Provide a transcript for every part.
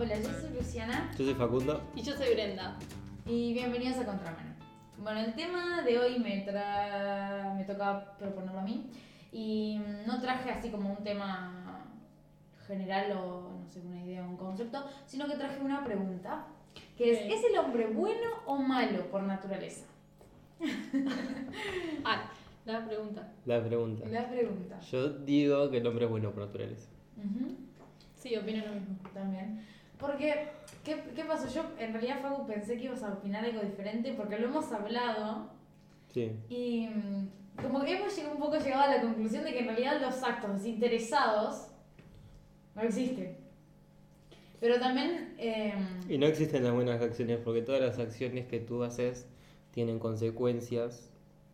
Hola, yo soy Luciana Yo soy Facundo. Y yo soy Brenda. y bienvenidos a Contramano. Bueno, el tema de hoy me, tra... me toca proponerlo a mí y no traje así como un tema general o no sé, una idea o un concepto, sino que traje una pregunta, que es. ¿es el hombre bueno o malo por naturaleza? Ah, la pregunta. La pregunta. La pregunta. Yo digo que el hombre es bueno por naturaleza. Ujú. Sí, opino lo mismo. También. Porque, ¿qué, ¿qué pasó? Yo en realidad, Facu, pensé que ibas a opinar algo diferente porque lo hemos hablado Sí. y mm, como que hemos llegado un poco llegado a la conclusión de que en realidad los actos desinteresados no existen. Pero también... eh, Y no existen las buenas acciones porque todas las acciones que tú haces tienen consecuencias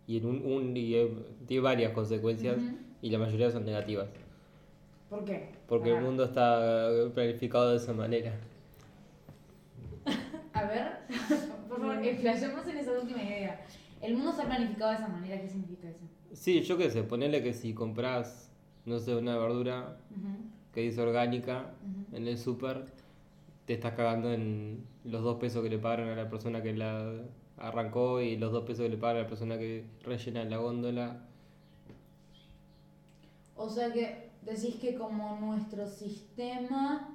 y, en un, un- y, eh, tiene varias consecuencias y la mayoría son negativas. ¿Por qué? Porque el mundo está planificado de esa manera. A ver, por favor, explayemos en esa última idea. El mundo está planificado de esa manera, ¿qué significa eso? Sí, yo qué sé, ponele que si compras, no sé, una verdura que dice orgánica en el súper, te estás cagando en los dos pesos que le pagaron a la persona que la arrancó y los dos pesos que le pagan a la persona que rellena la góndola. O sea que decís que como nuestro sistema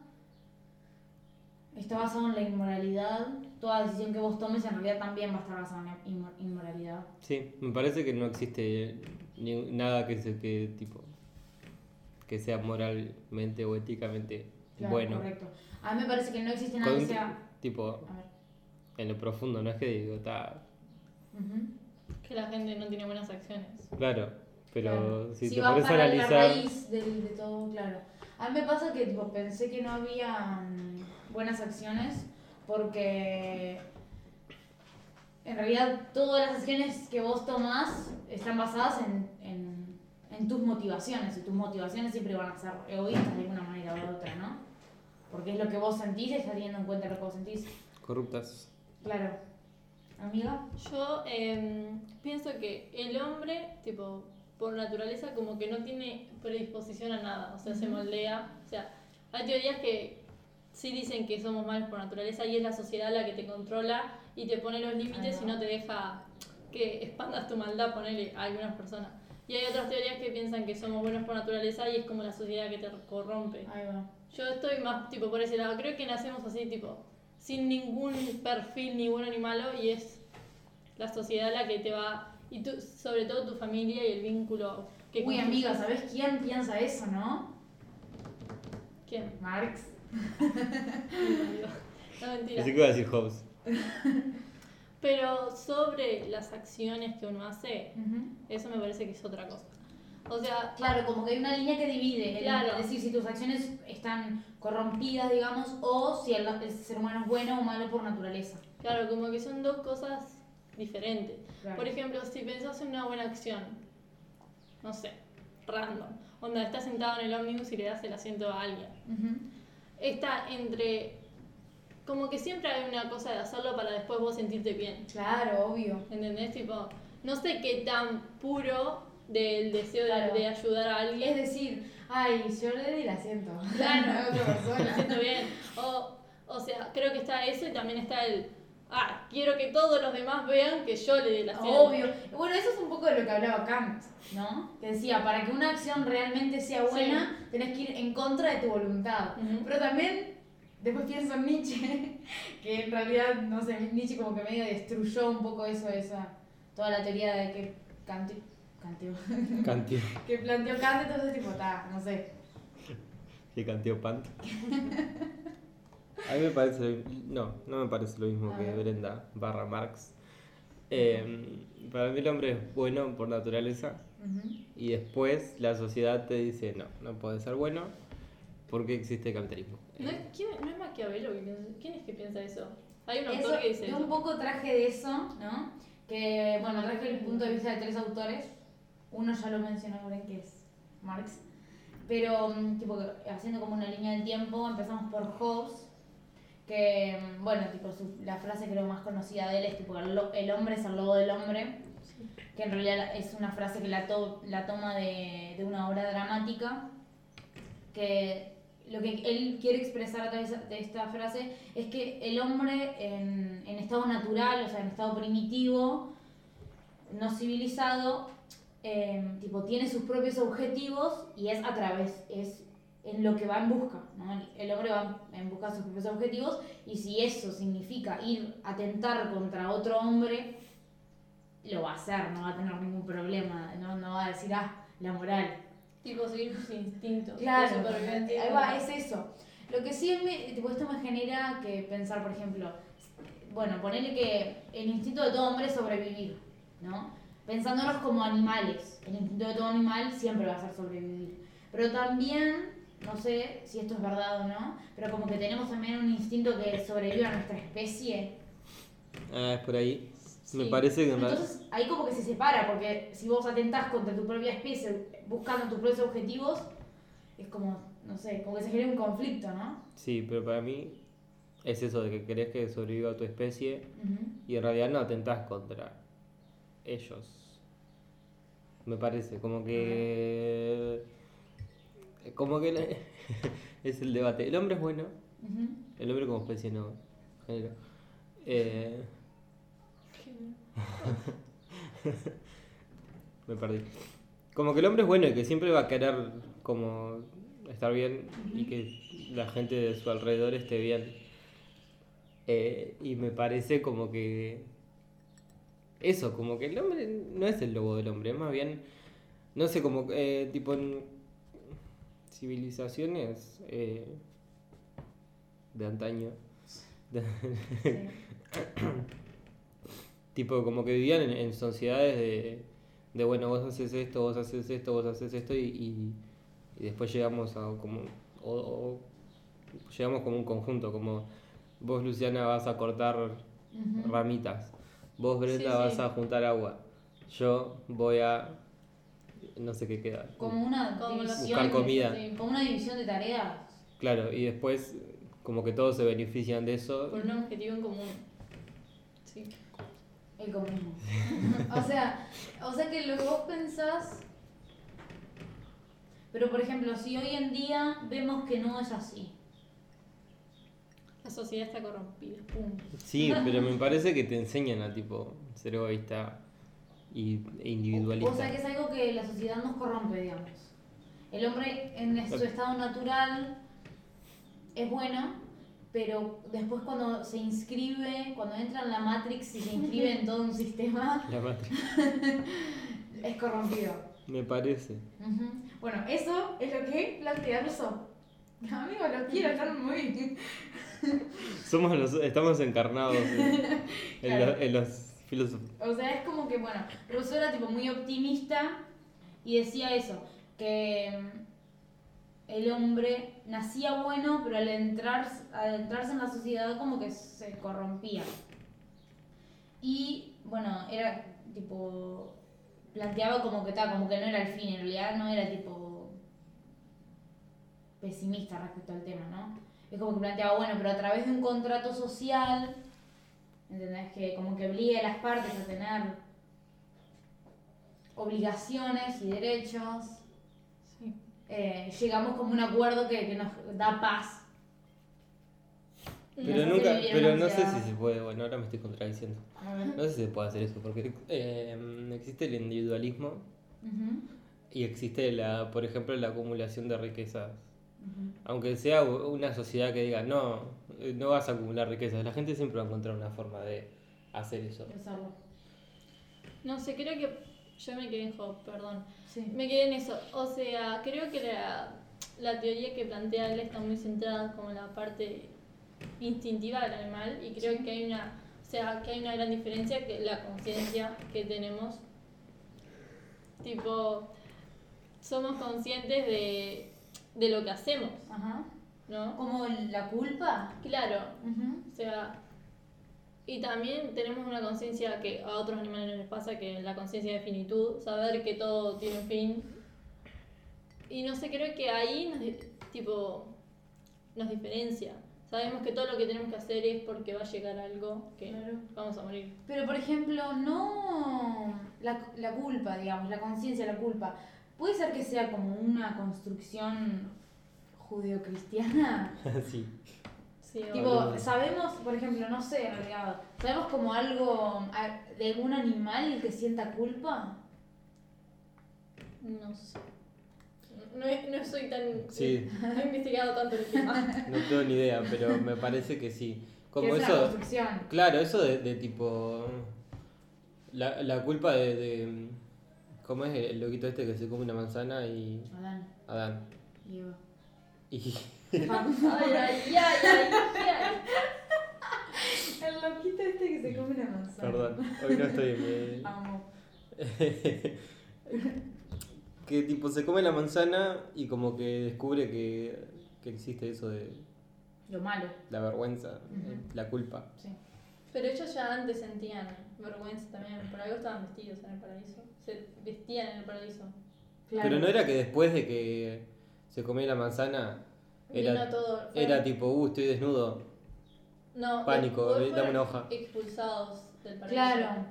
está basado en la inmoralidad, toda decisión que vos tomes en realidad también va a estar basada en la inmo- inmoralidad. Sí, me parece que no existe ni- nada que se que tipo que sea moralmente o éticamente Claro, bueno. correcto. A mí me parece que no existe nada Con que sea... tipo A ver. en lo profundo, no es que digo, está ujú. Que la gente no tiene buenas acciones. claro, pero Claro. si Si te vas pones a analizar la raíz del- de, todo, claro. A mí me pasa que tipo, pensé que no había mm, buenas acciones porque en realidad todas las acciones que vos tomás están basadas en, en, en tus motivaciones y tus motivaciones siempre van a ser egoístas de alguna manera o de otra, ¿no? Porque es lo que vos sentís y estás teniendo en cuenta lo que vos sentís. corruptas. Claro. Amiga. Yo em, pienso que el hombre, tipo, por naturaleza, como que no tiene predisposición a nada. O sea, se Ujú. moldea. O sea, hay teorías que sí dicen que somos malos por naturaleza y es la sociedad la que te controla y te pone los límites Ahí y no te deja que expandas tu maldad, ponerle a algunas personas. Y hay otras teorías que piensan que somos buenos por naturaleza y es como la sociedad que te corrompe. Ahí va. Yo estoy más tipo por ese lado. Creo que nacemos así, tipo, sin ningún perfil ni bueno ni malo y es la sociedad la que te va y tú, sobre todo tu familia y el vínculo que Uy, amiga, ¿sabés quién piensa eso, no? ¿Quién? Marx. No mentira. Así que voy a decir Hobbes. Pero sobre las acciones que uno hace, eso me parece que es otra cosa. O sea, Claro, como que hay una línea que divide. Claro. Es decir, si tus acciones están corrompidas, digamos, o si el, el ser humano es bueno o malo por naturaleza. claro, como que son dos cosas diferentes. Claro. Por ejemplo, si pensás en una buena acción, no sé, random, onda, estás sentado en el ómnibus y le das el asiento a alguien. Ujú. está entre. Como que siempre hay una cosa de hacerlo para después vos sentirte bien. Claro, obvio. ¿Entendés? Tipo, no sé qué tan puro del deseo de- Claro. de, ayudar a Es alguien. decir, ay, yo le di el asiento. Claro. a otra Me persona. siento bien. O, o sea, creo que está eso y también está el. Ah, quiero que todos los demás vean que yo le di la asiento. Obvio. Bueno, eso es un poco de lo que hablaba Kant, ¿no? Que decía, para que una acción realmente sea buena, tenés que ir en contra de tu voluntad. Pero también, después pienso en Nietzsche, que en realidad, no sé, Nietzsche como que medio destruyó un poco eso, esa, toda la teoría de que Kant, Kanteó, Canteo. que planteó Kant, entonces tipo, ta, no sé. Que canteo Pant. A mí me parece No, no me parece lo mismo A que ver. Brenda barra Marx. Eh, para mí el hombre es bueno por naturaleza Ujú. y después la sociedad te dice no, no puede ser bueno porque existe el capitalismo. ¿No es, quién- no es Maquiavelo ¿Quién es que piensa eso? Hay un Eso, autor que dice yo eso. un poco traje de eso, ¿no? Que, bueno, traje el punto de vista de tres autores. Uno ya lo mencionó, Bren, que es Marx. Pero, mm, tipo, haciendo como una línea del tiempo, empezamos por Hobbes, que, bueno, tipo, su- la frase creo más conocida de él es, tipo, el hombre es el lobo del hombre, que en realidad es una frase que la, to- la toma de, de una obra dramática, que lo que él quiere expresar a través de esta frase es que el hombre en, en estado natural, o sea, en estado primitivo, no civilizado, eh, tipo, tiene sus propios objetivos y es a través, es en lo que va en busca, ¿no? El hombre va en busca de sus propios objetivos y si eso significa ir a atentar contra otro hombre, lo va a hacer, no va a tener ningún problema, no, no va a decir, ah, la moral. Tipo, seguir sus instintos. Claro, ahí va, es eso. Lo que sí me, tipo, esto me genera que pensar, por ejemplo, bueno, ponerle que el instinto de todo hombre es sobrevivir, ¿no? Pensándonos como animales, el instinto de todo animal siempre va a ser sobrevivir. Pero también, no sé si esto es verdad o no, pero como que tenemos también un instinto que sobrevive a nuestra especie. Ah, es por ahí. Me parece que Entonces ahí como que se separa, porque si vos atentás contra tu propia especie buscando tus propios objetivos, es como, no sé, como que se genera un conflicto, ¿no? Sí, pero para mí es eso de que querés que sobreviva tu especie y en realidad no atentás contra ellos. Me parece, como que... Como que la- es el debate. El hombre es bueno, el hombre como especie no, género. Eh, me perdí. Como que el hombre es bueno y que siempre va a querer como estar bien y que la gente de su alrededor esté bien. Eh, y me parece como que eso, como que el hombre no es el lobo del hombre, más bien, no sé, como eh, tipo en civilizaciones eh, de antaño, de- Sí. tipo como que vivían en, en sociedades de, de, bueno, vos haces esto, vos haces esto, vos haces esto y, y, y después llegamos a como, o, o llegamos como un conjunto, como vos Luciana vas a cortar ramitas, vos Brenda Sí, vas a juntar agua, yo voy a, no sé qué queda, Como una Como división. Buscar comida. Sí, Como una división de tareas. claro, y después como que todos se benefician de eso. por un objetivo en común. Sí. El comunismo. o sea, o sea que lo que vos pensás. Pero por ejemplo, si hoy en día vemos que no es así. La sociedad está corrompida. Pum. Sí, pero me parece que te enseñan a tipo ser egoísta y, e individualista. O sea que es algo que la sociedad nos corrompe, digamos. El hombre en su estado natural es bueno, pero después cuando se inscribe, cuando entra en la Matrix y se inscribe en todo un sistema, La matriz. es corrompido. Me parece. Bueno, eso es lo que plantea Rousseau. Amigo, lo quiero, están muy... Somos los, estamos encarnados en, en Claro. lo- en los filósofos. O sea, es como que, bueno, Rousseau era tipo muy optimista y decía eso, que mm, el hombre nacía bueno, pero al entrar, al entrarse en la sociedad como que se corrompía. Y, bueno, era tipo, planteaba como que tal, como que no era el fin, en realidad no era tipo pesimista respecto al tema, ¿no? Es como que planteaba, bueno, pero a través de un contrato social, ¿entendés? Que como que obliga a las partes a tener obligaciones y derechos, Sí. eh, llegamos como a un acuerdo que, que nos da paz. Pero Nos nunca, pero no sé si se puede, bueno, ahora me estoy contradiciendo. No sé si se puede hacer eso, porque eh, existe el individualismo y existe, la, por ejemplo, la acumulación de riquezas. Aunque sea una sociedad que diga, no, no vas a acumular riquezas, la gente siempre va a encontrar una forma de hacer eso. Pensarlo. No sé, creo que yo me quedé en Job, perdón. Sí. Me quedé en eso. O sea, creo que la, la teoría que plantea él está muy centrada como en la parte instintiva del animal y creo Sí. que hay una, o sea, que hay una gran diferencia que la conciencia que tenemos. Tipo, somos conscientes de, de lo que hacemos, Ajá. ¿No? Como la culpa. Claro, o sea, y también tenemos una conciencia que a otros animales no les pasa, que es la conciencia de finitud, saber que todo tiene un fin. Y no sé, creo que ahí nos, tipo, nos diferencia. Sabemos que todo lo que tenemos que hacer es porque va a llegar algo que Claro. vamos a morir. Pero por ejemplo, no la, la culpa, digamos, la conciencia, la culpa. Puede ser que sea como una construcción judeocristiana. sí. Sí, tipo, sabemos, por ejemplo, no sé en realidad, ¿sabemos como algo a- de algún animal que sienta culpa? no sé. No, no soy tan. Sí. No he investigado tanto el tema. No tengo ni idea, pero me parece que sí. Como es eso, claro, eso de, de tipo. La, la culpa de, de. ¿Cómo es el loquito este que se come una manzana y. Adán Adán? y Eva. Y. Ay, ay, ay, ay, ay. El loquito este que se come una manzana. Perdón, hoy no estoy. me- Amo. que tipo se come la manzana y como que descubre que, que existe eso de Lo malo. la vergüenza, la culpa. Sí. Pero ellos ya antes sentían vergüenza también. Por algo estaban vestidos en el paraíso. Se vestían en el paraíso. Claro. Pero no era que después de que se comía la manzana Vino era, todo. era tipo, uh, estoy desnudo. No, pánico, eh, dame una hoja. Expulsados del paraíso. Claro.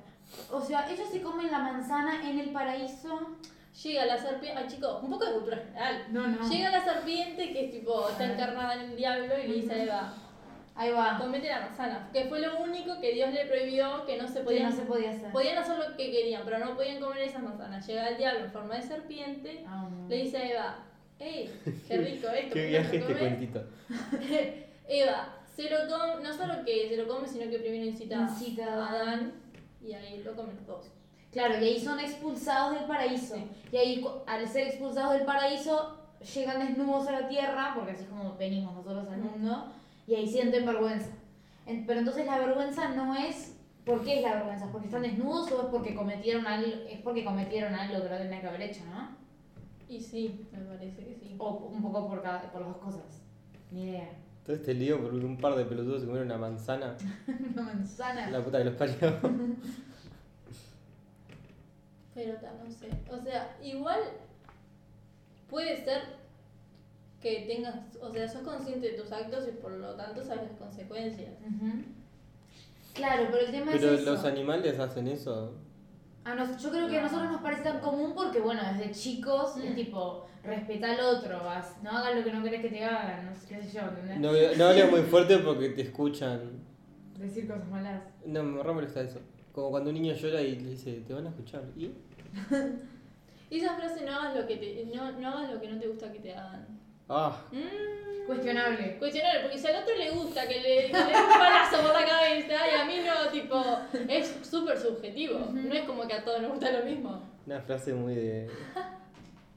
O sea, ellos se comen la manzana en el paraíso. Llega la serpiente. Ay, chicos, un poco de cultura general. No, no. Llega la serpiente que es tipo, está encarnada en el diablo y le dice a Eva, Ahí va. comete la manzana. Que fue lo único que Dios le prohibió que no se Que podían no se podía hacer. Podían hacer lo que querían, pero no podían comer esas manzanas. Llega el diablo en forma de serpiente, Amo. le dice a Eva, ¡Ey! ¡Qué rico esto! Qué ¿por viaje este comes?". cuentito. Eva, se lo come, no solo que se lo come, sino que primero incita, Incita a Adán y ahí lo comen los dos. Claro, y ahí son expulsados del paraíso. Sí. Y ahí, al ser expulsados del paraíso, llegan desnudos a la tierra, porque así es como venimos nosotros al mundo, y ahí sienten vergüenza. En- pero entonces la vergüenza no es. ¿Por qué es la vergüenza? ¿Porque están desnudos o es porque cometieron algo, es porque cometieron algo que no tenían que haber hecho, ¿no? Y sí, me parece que sí. O un poco por, cada, por las dos cosas. Ni idea. Todo este lío por un par de pelotudos se comieron una manzana. Una manzana. La puta que los parió. Pero no sé. O sea, igual puede ser que tengas, o sea, sos consciente de tus actos y por lo tanto sabes las consecuencias. Claro, pero el tema Pero es eso. los animales hacen eso. A nos- yo creo que a No. nosotros nos parece tan común porque, bueno, desde chicos es Mm. tipo, respeta al otro, haz- no hagas lo que no querés que te hagan, no sé qué sé yo, ¿entendés? No, no hables muy fuerte porque te escuchan. Decir cosas malas. No, me re molesta eso. Como cuando un niño llora y le dice, te van a escuchar. ¿Y? Y esa frase no hagas lo que te, no, no hagas lo que no te gusta que te hagan. Ah, Mm, Cuestionable. cuestionable, porque si al otro le gusta que le, que le dé un palazo por la cabeza y a mí no, tipo, es súper subjetivo. No es como que a todos nos gusta lo mismo. una frase muy de.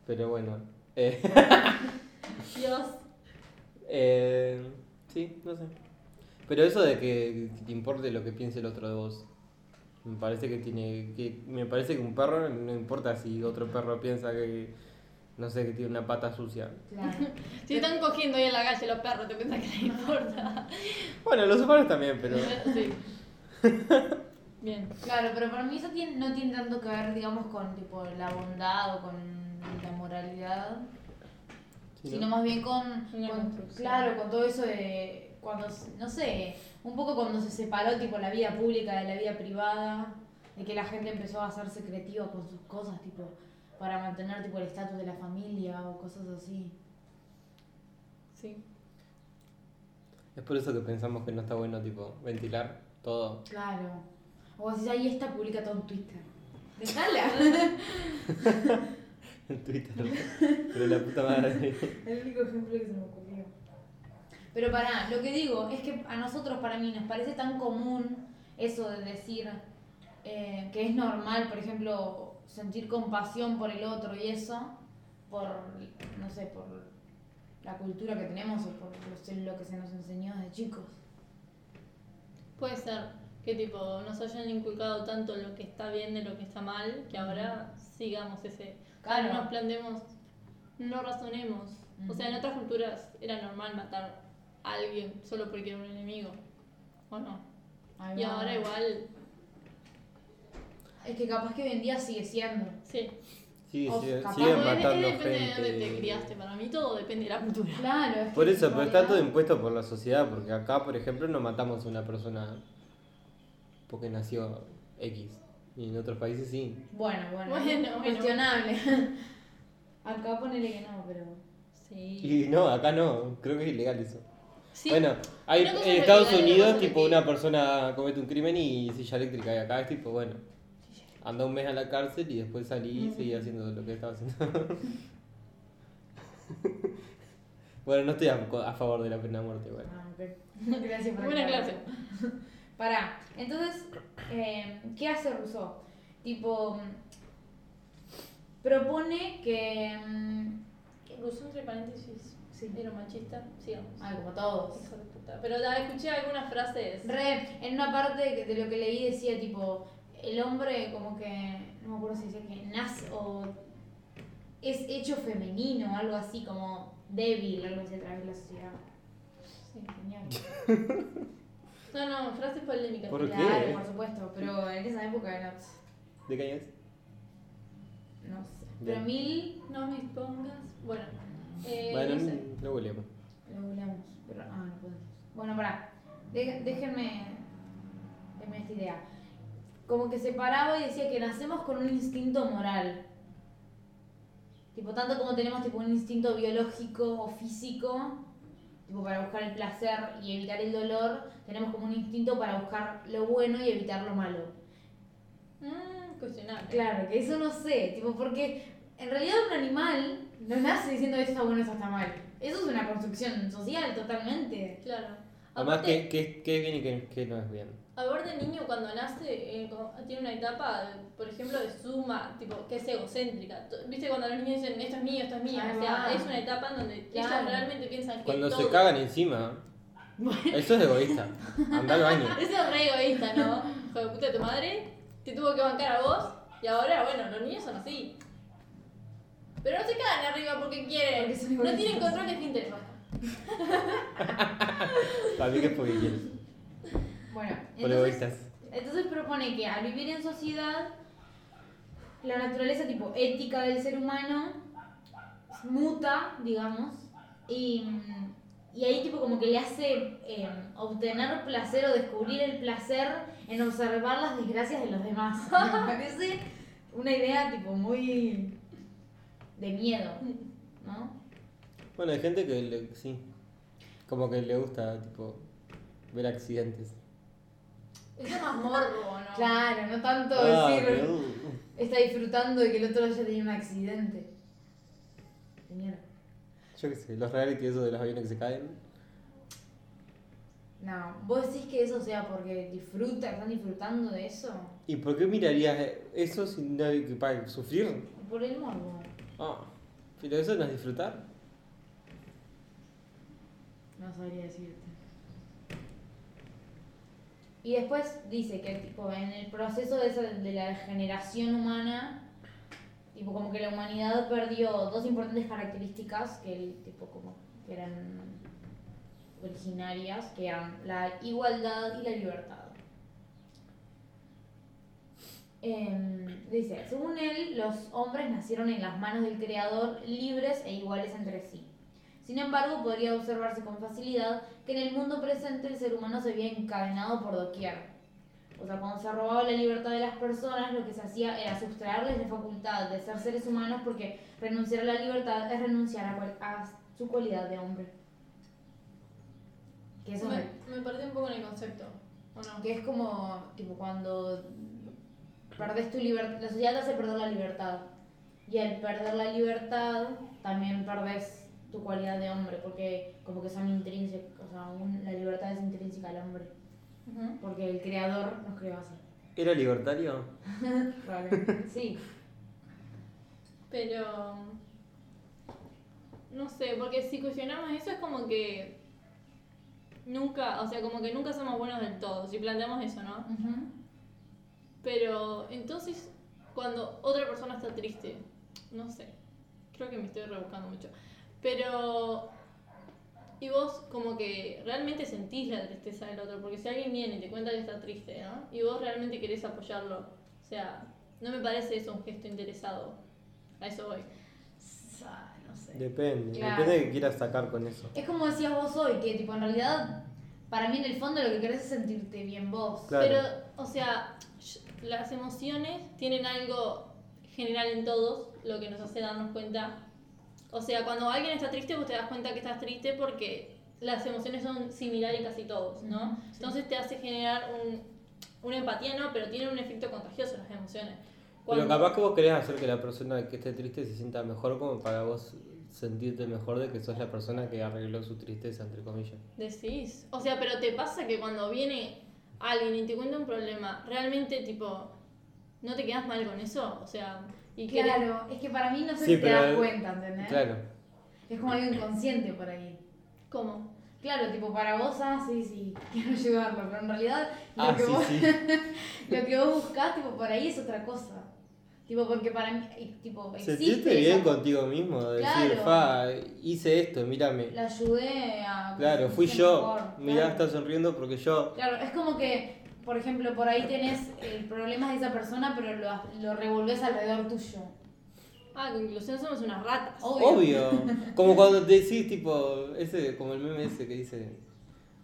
Pero bueno. Eh, Dios. eh, sí, no sé. Pero eso de que, que te importe lo que piense el otro de vos. Me parece que tiene. Que, me parece que un perro no importa si otro perro piensa que. No sé, que tiene una pata sucia. Claro. Si están cogiendo ahí en la calle los perros, ¿te pensás que les importa? Bueno, los humanos también, pero. Sí. Bien. Claro, pero para mí eso tiene- no tiene tanto que ver, digamos, con tipo la bondad o con la moralidad, Sí, sino ¿no? más bien con, claro, con todo eso de cuando, no sé, un poco cuando se separó tipo la vida pública de la vida privada, de que la gente empezó a hacerse creativa con sus cosas, tipo, para mantener tipo el estatus de la familia o cosas así. Sí. Es por eso que pensamos que no está bueno, tipo, ventilar todo. Claro. O si ahí está, publica todo en Twitter. Dejala. En Twitter. Pero la puta madre. El único ejemplo que se me ocurrió. Pero pará, lo que digo es que a nosotros, para mí, nos parece tan común eso de decir eh, que es normal, por ejemplo, sentir compasión por el otro y eso, por, no sé, por la cultura que tenemos o por lo, que se nos enseñó desde chicos. Puede ser que tipo nos hayan inculcado tanto lo que está bien de lo que está mal, que ahora sigamos ese. Claro. No nos planteemos, no razonemos. O sea, en otras culturas era normal matar a alguien solo porque era un enemigo. ¿O no? Y ahora igual, Es que capaz que hoy en día sigue siendo. sí. Sí, O sí, capaz- siguen matando es depende de dónde te criaste. Para mí todo depende de la cultura. Claro, es que Por eso, pero está todo impuesto por la sociedad, porque acá, por ejemplo, no matamos a una persona porque nació X. Y en otros países sí. Bueno, bueno, Bueno, bueno. cuestionable. Acá ponele que no, pero... Sí. Y no, acá no, creo que es ilegal eso. Sí. Bueno, hay, en es Estados Unidos, tipo, una persona comete un crimen y silla eléctrica. Y acá es tipo, bueno, anda un mes a la cárcel y después salí y seguí haciendo lo que estaba haciendo. bueno, no estoy a, a favor de la pena de muerte, igual. Ah, ok. Gracias por Buena clase. Pará, entonces, eh, ¿qué hace Rousseau? Tipo, mm, propone que... mm, Rousseau, entre paréntesis, Sí. era machista. Sigamos. Ah, como todos. Hijo de puta. Pero la, escuché algunas frases. Re, en una parte que- de lo que leí decía tipo, el hombre como que, no me acuerdo si decía que nace o es hecho femenino, algo así como débil, algo así a través de la sociedad. Sí. Genial. No, no, frases polémicas. ¿Por claro, qué? por supuesto, pero en esa época era, ¿De qué año es? no sé, Bien. pero mil, No me pongas. Bueno, eh, bueno, no sé. lo googleamos. lo googleamos, pero, ah, no podemos. Bueno, pará, de- déjenme, déjenme esta idea. Como que se paraba y decía que nacemos con un instinto moral. Tipo, tanto como tenemos tipo un instinto biológico o físico, tipo para buscar el placer y evitar el dolor, tenemos como un instinto para buscar lo bueno y evitar lo malo. Mm, cuestionable. Claro, que eso no sé, tipo, porque en realidad un animal no nace diciendo esto está bueno, esto está mal. Eso es una construcción social totalmente. Claro. Además, ¿qué, qué, qué es bien y qué, qué no es bien? Aparte, el niño cuando nace eh, tiene una etapa, por ejemplo, de suma, tipo, que es egocéntrica. ¿Viste cuando los niños dicen esto es mío, esto es mío? O sea, es una etapa en donde Claro. ellos realmente piensan que Cuando todo... se cagan encima, eso es egoísta. Anda al baño. Eso es re egoísta, ¿no? Hijo de puta, tu madre te tuvo que bancar a vos y ahora, bueno, los niños son así. Pero no se cagan arriba porque quieren. Porque no tienen control de esfínteres. Para mí que es. Bueno, entonces, egoístas. entonces propone que al vivir en sociedad, la naturaleza tipo ética del ser humano muta, digamos, y, y ahí tipo como que le hace eh, obtener placer o descubrir el placer en observar las desgracias de los demás. Me parece una idea tipo muy de miedo, ¿no? Bueno, hay gente que le, sí, como que le gusta, tipo, ver accidentes. Eso es más morbo, ¿no? Claro, no tanto Ah, decir pero, está disfrutando de que el otro haya tenido un accidente. De mierda. yo qué sé, los reality esos de los aviones que se caen. No, vos decís que eso sea porque disfruta, están disfrutando de eso. ¿Y por qué mirarías eso sin nadie que pague? ¿Sufrir? Por el morbo. Ah, pero eso no es disfrutar. No sabría decirte. Y después dice que tipo en el proceso de, esa- de la degeneración humana, tipo como que la humanidad perdió dos importantes características que tipo como que eran originarias, que eran la igualdad y la libertad. Em, dice, según él, los hombres nacieron en las manos del Creador libres e iguales entre sí. Sin embargo, podría observarse con facilidad que en el mundo presente el ser humano se había encadenado por doquier. O sea, cuando se robaba la libertad de las personas, lo que se hacía era sustraerles la facultad de ser seres humanos porque renunciar a la libertad es renunciar a, cual- a su cualidad de hombre. Que, eso me- Me, perdí un poco en el concepto. ¿O no? que es como tipo cuando perdés tu libertad, la sociedad te hace perder la libertad. Y al perder la libertad, también perdés tu cualidad de hombre, porque como que son intrínsecas, o sea, un- la libertad es intrínseca al hombre, Ujú. porque el creador nos creó así. ¿Era libertario? Sí, Pero. No sé, porque si cuestionamos eso es como que. Nunca, o sea, como que nunca somos buenos del todo, si planteamos eso, ¿no? Ujú. Pero entonces, cuando otra persona está triste, no sé, creo que me estoy rebuscando mucho, pero. Y vos como que realmente sentís la tristeza del otro, porque si alguien viene y te cuenta que está triste, ¿no? Y vos realmente querés apoyarlo, o sea, no me parece eso un gesto interesado. A eso voy. No sé. Depende, Claro. depende de qué quieras sacar con eso. Es como decías vos hoy, que tipo en realidad, para mí en el fondo lo que querés es sentirte bien vos. Claro. Pero, o sea, las emociones tienen algo general en todos, lo que nos hace darnos cuenta O sea, cuando alguien está triste, vos te das cuenta que estás triste porque las emociones son similares en casi todos, ¿no? Sí. Entonces te hace generar un, una empatía, ¿no? Pero tiene un efecto contagioso las emociones. Pero Cuando- capaz que vos querés hacer que la persona que esté triste se sienta mejor como para vos sentirte mejor de que sos la persona que arregló su tristeza, entre comillas. Decís. O sea, pero te pasa que cuando viene alguien y te cuenta un problema, realmente, tipo, ¿no te quedas mal con eso? O sea, y querés- Claro, es que para mí no sé Sí, si te das cuenta, ¿entendés? Claro. Es como algo inconsciente por ahí. ¿Cómo? Claro, tipo, para vos, ah, sí, sí, quiero ayudarlo, pero en realidad lo, Ah, que, sí, vos, sí. lo que vos buscás, tipo, por ahí es otra cosa. Tipo, porque para mí, tipo, existe Sentiste bien esa- contigo mismo, de decir, fa, hice esto, mírame. La ayudé a... Claro, fui yo. mejor, Mirá, claro. está sonriendo porque yo. Claro, es como que, por ejemplo, por ahí tenés el problema de esa persona, pero lo, lo revolvés alrededor tuyo. Ah, conclusión, somos unas ratas. Obvio. Obvio. Como cuando te decís, tipo, ese, como el meme ese que dice,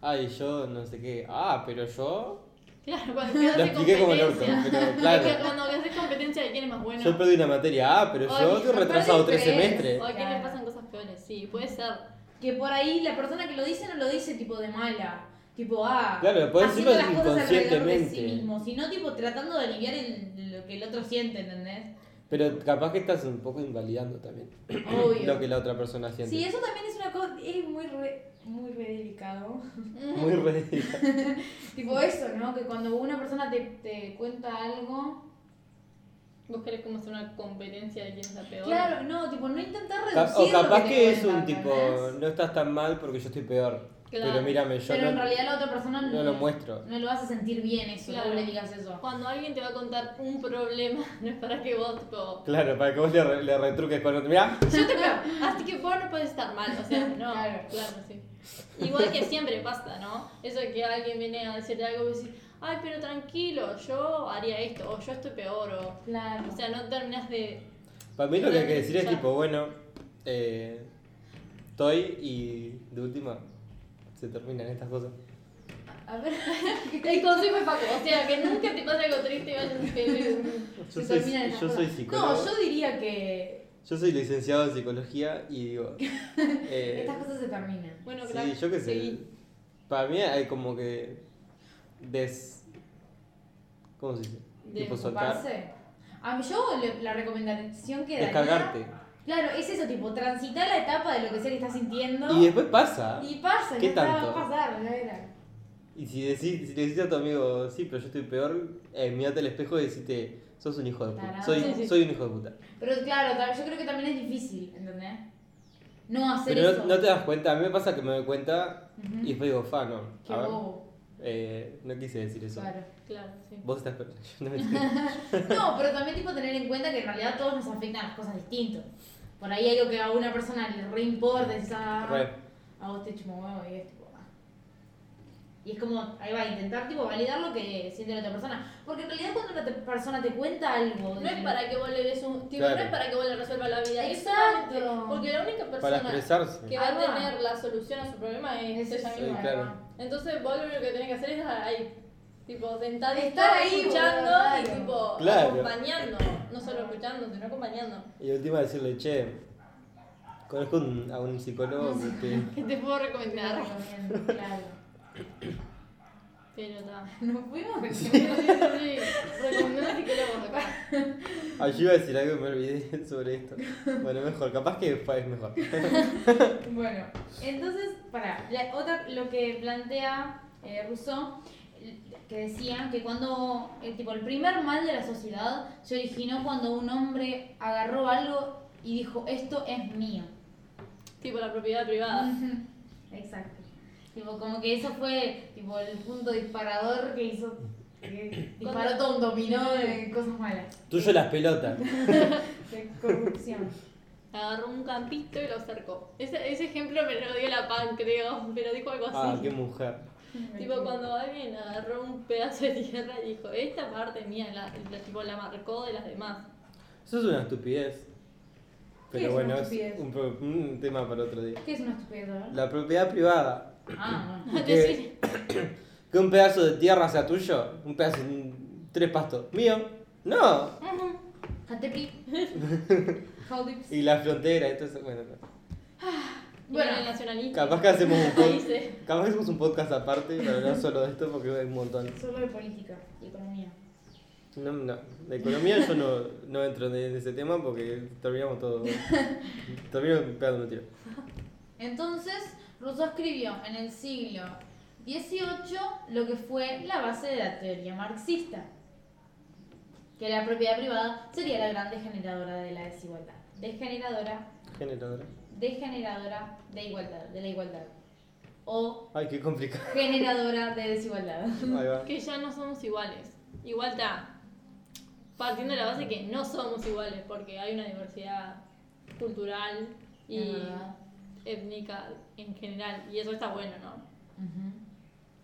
ay, yo no sé qué. Ah, pero yo. Claro, cuando quedas Lo de expliqué como el orto, competencia. pero Es que claro. cuando haces competencia de quién es más bueno. Yo perdí una materia. Ah, pero Ay, yo estoy retrasado tres tres. semestres. O a quién le pasan cosas peores, sí, puede ser. Que por ahí la persona que lo dice no lo dice tipo de mala. Tipo, ah, Claro, haciendo las cosas alrededor de sí inconscientemente. mismo, sino tipo tratando de aliviar el- lo que el otro siente, ¿entendés? Pero capaz que estás un poco invalidando también Obvio. lo que la otra persona siente. Sí, eso también es una cosa, es muy re, muy re delicado. Muy ridículo. tipo eso, ¿no? Que cuando una persona te, te cuenta algo... ¿Vos querés como hacer una competencia de quién es la peor? Claro, no, tipo, no intentar reducir O capaz lo que, te es un tipo, no estás tan mal porque yo estoy peor. Claro. Pero mírame, yo Pero en no, realidad la otra persona no lo muestro. no lo vas a sentir bien eso, Claro. no le digas eso. Cuando alguien te va a contar un problema, no es para que vos, tipo, Claro, para que vos le, le retruques con otro. Mirá, yo te peor, así que vos no puedes estar mal, o sea, no, Claro. claro, sí. Igual que siempre pasa, ¿no? Eso de que alguien viene a decirte algo y decir, ay, pero tranquilo, yo haría esto, o yo estoy peor, o, Claro. o sea, no terminas de, para mí lo que hay que decir es tipo, bueno, eh, estoy y de última se terminan estas cosas. A ver, el consejo es Paco, o sea, que nunca te pase algo triste y vayas a pedir Yo se soy, terminan yo cosas. soy psicólogo. No, yo diría que Yo soy licenciado en psicología y digo. eh, estas cosas se terminan. Bueno, sí, crack, yo qué sé. Para mí hay como que. Des. ¿Cómo se dice? De tipo soltar. A mí yo la recomendación que daría... Descargarte. Claro, es eso, tipo, transitar la etapa de lo que sea que estás sintiendo. Y después pasa. Y pasa, ¿Qué está, tanto? va a pasar, ya era. Y si, decís, si le decís a tu amigo, sí, pero yo estoy peor, eh, mirate al espejo y decite, sos un hijo de puta. Soy, Sí, sí. soy un hijo de puta. Pero claro, yo creo que también es difícil, ¿entendés? No hacer Pero eso. no, no te das cuenta, a mí me pasa que me doy cuenta y después digo, fa, no. Qué A ver, bobo. eh, no quise decir eso. Claro. Claro, sí. Vos estás no me- No, pero también tipo tener en cuenta que en realidad todos nos afectan las cosas distintas. Por ahí hay algo que a una persona le re importa, esa... Re. a vos te chumo huevo y es tipo... ah. Y es como, ahí va a intentar tipo validar lo que siente la otra persona. Porque en realidad cuando una te- persona te cuenta algo... No de- es para que vos le des un. Tipo, Claro. no es para que vos le resuelvas la vida. es Exacto. solamente Porque la única Para persona expresarse. que va a va. tener la solución a su problema es Es ella misma. Sí, claro. Entonces vos lo único que tenés que hacer es estar ahí. Tipo, sentadito, Estar ahí, escuchando boludo, y tipo Claro. acompañando. No solo escuchando, sino acompañando. Y última decirle, che, conozco un- a un psicólogo que ¿Qué te puedo recomendar? claro. Pero está. Nos fuimos. Sí, sí, sí. Recomendando psicólogos acá. Ay, yo iba a decir algo y me olvidé sobre esto. Bueno, mejor, capaz que fue- es mejor. Bueno, entonces, para, la otra, lo que plantea eh, Rousseau, que decía que cuando, eh, tipo, el primer mal de la sociedad se originó cuando un hombre agarró algo y dijo, esto es mío. Tipo la propiedad privada. Exacto. Tipo, como que eso fue tipo el punto disparador que hizo, que disparó todo un dominó de cosas malas, Tuyo las pelotas. de corrupción. Agarró un campito y lo cercó. Ese, ese ejemplo me lo dio la pan, creo. Pero dijo algo Ah, así. qué mujer. Tipo cuando alguien agarró un pedazo de tierra y dijo, esta parte mía, la, la- tipo, la marcó de las demás. Eso es una estupidez. ¿Qué Pero es bueno, una es un, pro- un tema para otro día. ¿Qué es una estupidez, verdad? La propiedad privada. Ah, Decir, que, que un pedazo de tierra sea tuyo, un pedazo, un- tres pastos. ¿Mío? No. bueno. How lips. Y la frontera, entonces, bueno, no. Bueno, el nacionalismo. capaz que hacemos un Ahí podcast, se- capaz que hacemos un podcast aparte para hablar solo de esto porque hay un montón. Solo de política y economía. No, no, de economía yo no, no entro en ese tema porque terminamos todo. Termino pegando un tiro. Entonces, Rousseau escribió en el siglo XVIII lo que fue la base de la teoría marxista, que la propiedad privada sería la gran degeneradora de la desigualdad. Degeneradora, Generadora. Degeneradora de igualdad, de la igualdad. O Ay, qué complicado. generadora de desigualdad. Ahí va. Que ya no somos iguales. Igual está. Partiendo de la base que no somos iguales, porque hay una diversidad cultural y étnica en general. Y eso está bueno, ¿no?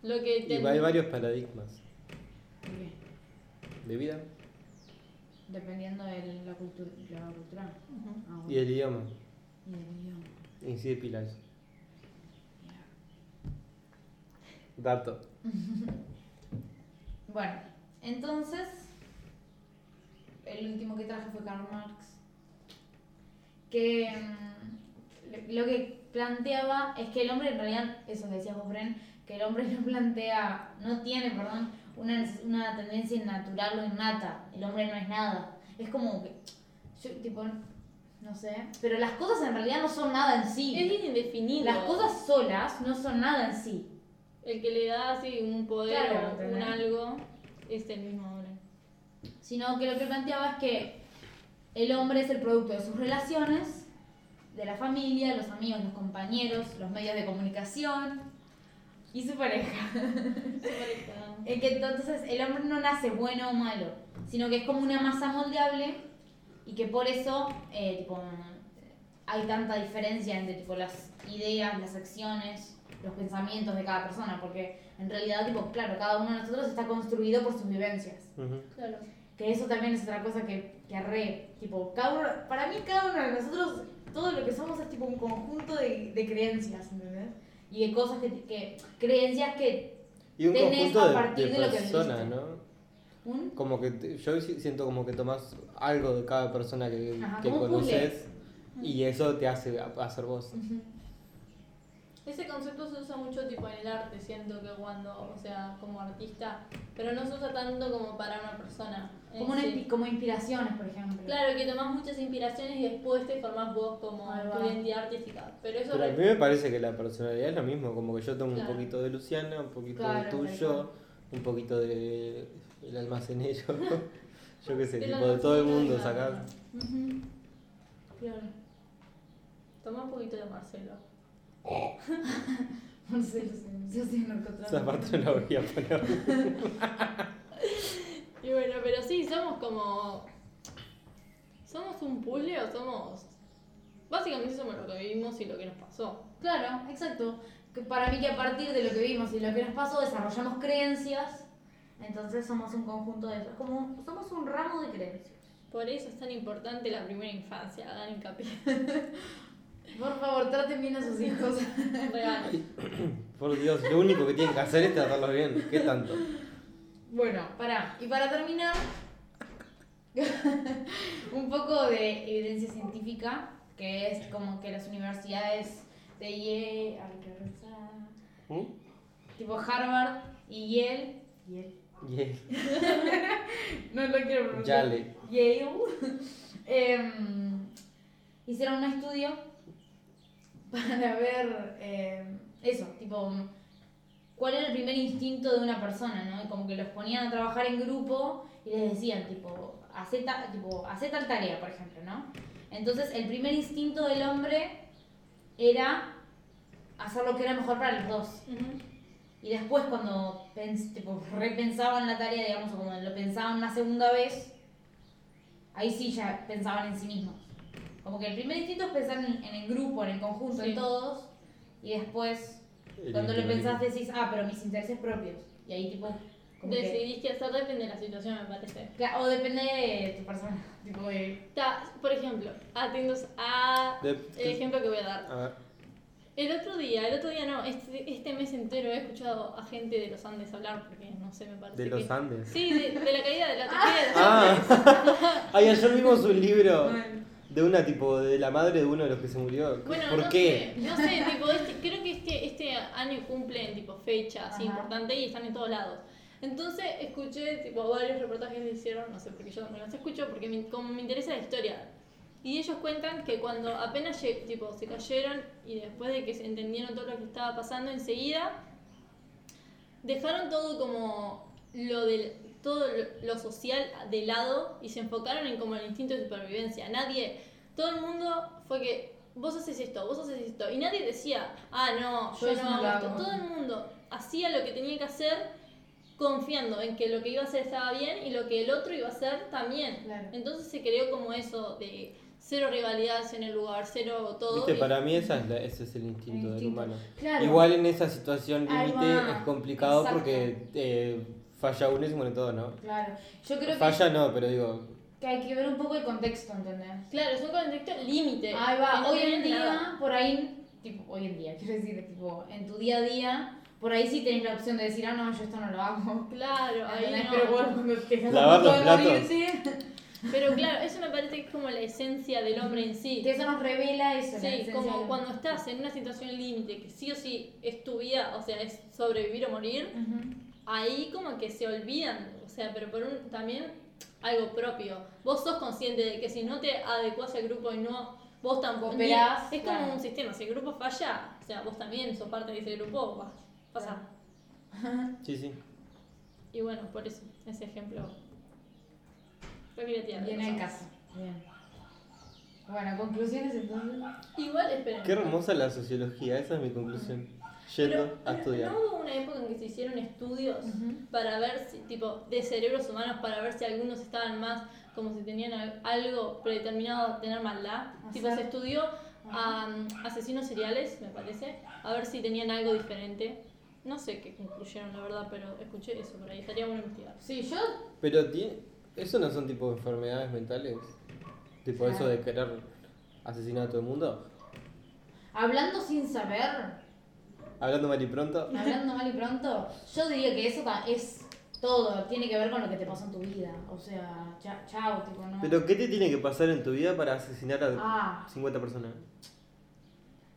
Lo que Y hay varios paradigmas de vida Dependiendo de la, cultura la cultura. Ujú. Ah, bueno. y el idioma. Y pila eso. Dato. Bueno, entonces, el último que traje fue Karl Marx, que mm, lo que planteaba es que el hombre en realidad, eso vos, Bren, que el hombre no plantea, no tiene, perdón, una, una tendencia natural o innata, el hombre no es nada, es como que, yo, tipo, no sé, pero las cosas en realidad no son nada en sí. Es indefinido. Las cosas solas no son nada en sí. El que le da así un poder Claro, o un algo es el mismo hombre. sino que lo que planteaba es que el hombre es el producto de sus relaciones, de la familia, los amigos, los compañeros, los medios de comunicación y su pareja. El que entonces el hombre no nace bueno o malo, sino que es como una masa moldeable y que por eso eh, tipo, hay tanta diferencia entre tipo, las ideas, las acciones, los pensamientos de cada persona, porque en realidad, tipo, claro, cada uno de nosotros está construido por sus vivencias. Claro. Que eso también es otra cosa que, que arre, tipo, cada uno, para mí cada uno de nosotros, todo lo que somos es tipo un conjunto de, de creencias, ¿entendés? Y de cosas que, que creencias que Y un Tenés conjunto a de, partir de de lo que personas, viviste. ¿no? Un Como que te- yo si- siento como que tomas algo de cada persona que, Ajá, que conoces y eso te hace hacer vos. Ese concepto se usa mucho tipo en el arte, siento que cuando, o sea, como artista, pero no se usa tanto como para una persona. como, una sí. como inspiraciones, por ejemplo. Claro, que tomás muchas inspiraciones y después te formás vos como tu identidad artística. Pero eso Pero a mí me parece que la personalidad es lo mismo, como que yo tomo Claro. un poquito de Luciana, un poquito Claro, de tuyo, un poquito de el almacenero, yo qué sé, tipo de todo el mundo sacás. Ujú. Claro. Tomá un poquito de Marcelo. No sé, yo soy narcotráfico. Esa parte no la voy a poner. Y bueno, pero sí, somos como. ¿Somos un puzzle o somos.? Básicamente somos lo que vivimos y lo que nos pasó. Claro, exacto. Para mí que a partir de lo que vimos y lo que nos pasó desarrollamos creencias, entonces somos un conjunto de eso. Como somos un ramo de creencias. Por eso es tan importante la primera infancia, hagan hincapié. Por favor, traten bien a sus hijos. Real. Por Dios, lo único que tienen que hacer es tratarlos bien. ¿Qué tanto? Bueno, para y para terminar, un poco de evidencia científica, que es como que las universidades de Yale, a ver, qué pensar, ¿Mm? tipo Harvard y Yale, Yale, Yay. no lo quiero pronunciar. Yale. Yale, em, hicieron un estudio para ver em, eso, tipo, cuál era el primer instinto de una persona, ¿no? Y como que los ponían a trabajar en grupo y les decían, tipo, hacé, ta- tipo, hacé tal tarea, por ejemplo, ¿no? Entonces, el primer instinto del hombre era hacer lo que era mejor para los dos. Ujú. Y después cuando pens- tipo, repensaban la tarea, digamos, o cuando lo pensaban una segunda vez, ahí sí ya pensaban en sí mismos. Como que el primer instinto es pensar en, en el grupo, en el conjunto, Sí. en todos, y después El cuando lo pensás decís, ah, pero mis intereses propios. Y ahí tipo, como que- Decidís qué hacer, depende de la situación, me parece. Cla- o depende de tu persona, tipo de... Ta- por ejemplo, atentos a De- el ejemplo que voy a dar. A ver. El otro día, el otro día no, este, este mes entero he escuchado a gente de los Andes hablar, porque no sé, me parece De los que... Andes. Sí, de, de la caída de la tragedia de los Andes. Ah, ay, ayer vimos un libro de una tipo, de la madre de uno de los que se murió. Bueno, ¿Por no qué? sé, no sé, tipo, este- creo que este, este año cumplen tipo fecha así importante y están en todos lados. Entonces escuché tipo varios reportajes que hicieron, no sé porque yo no los escucho, porque me- como me interesa la historia. Y ellos cuentan que cuando apenas tipo, se cayeron y después de que se entendieron todo lo que estaba pasando, enseguida dejaron todo como lo del todo lo, social de lado y se enfocaron en como el instinto de supervivencia. Nadie, todo el mundo fue que vos haces esto, vos haces esto y nadie decía, ah no, Yo no hago esto. Todo el mundo hacía lo que tenía que hacer confiando en que lo que iba a hacer estaba bien y lo que el otro iba a hacer también. Claro. Entonces se creó como eso de cero rivalidades en el lugar, cero todo. Viste, y- para mí esa es la- ese es el instinto El del instinto. humano. Claro. Igual en esa situación límite es complicado Exacto. porque eh, falla uno y se muere todo, ¿no? Claro. Yo creo que, Falla no, pero digo, que hay que ver un poco el contexto, ¿entendés? Claro, es un contexto límite. Ahí va, no hoy en día, nada. por ahí, tipo, hoy en día, quiero decir, tipo, en tu día a día, por ahí sí tenés la opción de decir, ah, no, yo esto no lo hago. Claro, ahí no. Pero bueno, cuando te a Lavar los platos. morir, sí. Pero claro, eso me parece que es como la esencia del hombre en sí. Que eso nos revela eso. Sí, como del- cuando estás en una situación límite, que sí o sí es tu vida, o sea, es sobrevivir o morir, ahí como que se olvidan, o sea, pero por un también algo propio. Vos sos consciente de que si no te adecuás al grupo y no vos tampoco Cooperás, es como claro. un sistema, si el grupo falla, o sea, vos también sos parte de ese grupo, va a pasar. sí, sí. Y bueno, por eso, ese ejemplo. De Viene el cosas. caso. Bien. Bueno, conclusiones entonces. Igual, esperen. Qué hermosa la sociología, esa es mi conclusión. Yendo Pero, a estudiar. ¿No hubo una época en que se hicieron estudios Ujú. para ver si, tipo, de cerebros humanos, para ver si algunos estaban más, como si tenían al- algo predeterminado a tener maldad? O Tipo, sea- se estudió a um, asesinos seriales, me parece, a ver si tenían algo diferente. No sé qué concluyeron, la verdad, pero escuché eso por ahí. Estaría bueno investigar. Sí, yo. Pero tiene, eso no son tipo enfermedades mentales. Tipo Claro. eso de querer asesinar a todo el mundo. Hablando sin saber, Hablando mal y pronto. hablando mal y pronto, yo diría que eso es todo. Tiene que ver con lo que te pasó en tu vida. O sea, cha- chao, tipo, no. Pero ¿qué te tiene que pasar en tu vida para asesinar a Ah, 50 personas?